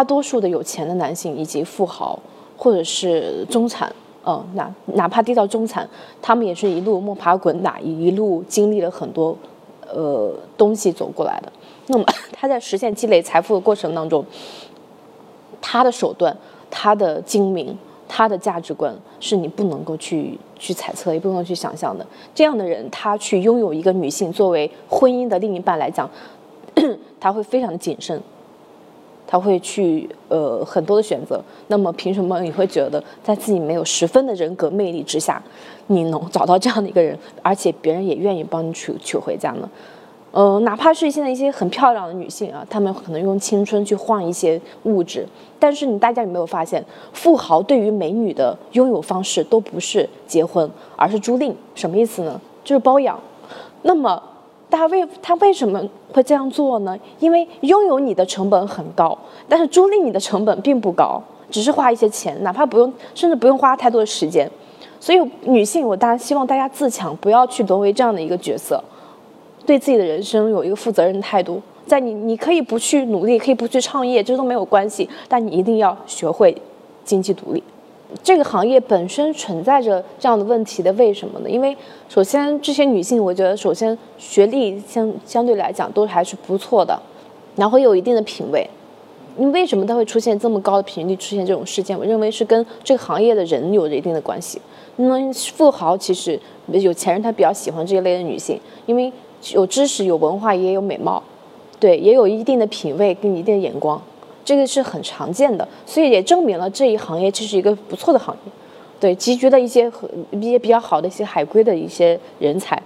大多数的有钱的男性以及富豪，或者是中产，嗯，哪哪怕低到中产，他们也是一路摸爬滚打，一路经历了很多，呃，东西走过来的。那么 他在实现积累财富的过程当中，他的手段、他的精明、他的价值观，是你不能够去去猜测，也不能去想象的。这样的人，他去拥有一个女性作为婚姻的另一半来讲，他会非常谨慎。他会去呃很多的选择，那么凭什么你会觉得在自己没有十分的人格魅力之下，你能找到这样的一个人，而且别人也愿意帮你娶娶回家呢？呃，哪怕是现在一些很漂亮的女性啊，她们可能用青春去换一些物质，但是你大家有没有发现，富豪对于美女的拥有方式都不是结婚，而是租赁，什么意思呢？就是包养。那么。他为他为什么会这样做呢？因为拥有你的成本很高，但是租赁你的成本并不高，只是花一些钱，哪怕不用，甚至不用花太多的时间。所以女性，我当然希望大家自强，不要去沦为这样的一个角色，对自己的人生有一个负责任的态度。在你，你可以不去努力，可以不去创业，这都没有关系，但你一定要学会经济独立。这个行业本身存在着这样的问题的，为什么呢？因为首先这些女性，我觉得首先学历相相对来讲都还是不错的，然后有一定的品位。你为什么它会出现这么高的频率出现这种事件？我认为是跟这个行业的人有着一定的关系。那么富豪其实有钱人他比较喜欢这一类的女性，因为有知识、有文化，也有美貌，对，也有一定的品味跟一定的眼光。这个是很常见的，所以也证明了这一行业这是一个不错的行业，对，集聚了一些和一些比较好的一些海归的一些人才。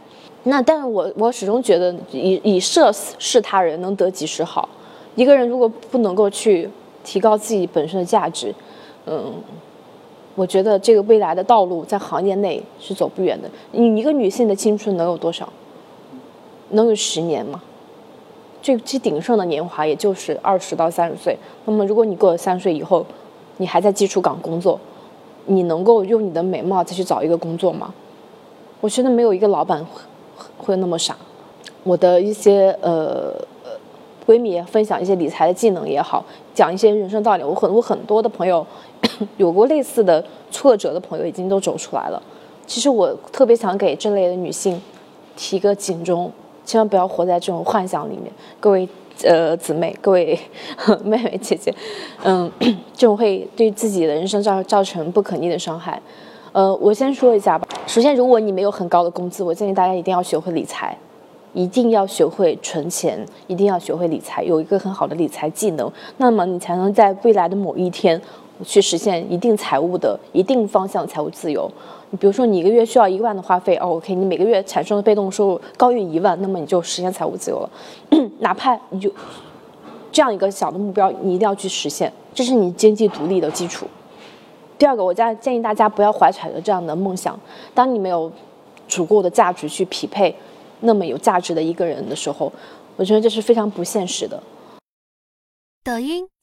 那但是我我始终觉得以以色事他人能得几时好，一个人如果不能够去提高自己本身的价值，嗯，我觉得这个未来的道路在行业内是走不远的。你一个女性的青春能有多少？能有十年吗？最最鼎盛的年华也就是二十到三十岁。那么，如果你过了三十岁以后，你还在基础岗工作，你能够用你的美貌再去找一个工作吗？我觉得没有一个老板会会那么傻。我的一些呃闺蜜分享一些理财的技能也好，讲一些人生道理。我很我很多的朋友 有过类似的挫折的朋友已经都走出来了。其实我特别想给这类的女性提个警钟。千万不要活在这种幻想里面，各位呃姊妹，各位 妹妹姐姐，嗯，这种会对自己的人生造造成不可逆的伤害。呃，我先说一下吧。首先，如果你没有很高的工资，我建议大家一定要学会理财，一定要学会存钱，一定要学会理财，有一个很好的理财技能，那么你才能在未来的某一天去实现一定财务的一定方向财务自由。你比如说，你一个月需要一万的花费，哦，OK，你每个月产生的被动收入高于一万，那么你就实现财务自由了。哪怕你就这样一个小的目标，你一定要去实现，这是你经济独立的基础。第二个，我建建议大家不要怀揣着这样的梦想，当你没有足够的价值去匹配那么有价值的一个人的时候，我觉得这是非常不现实的。抖音。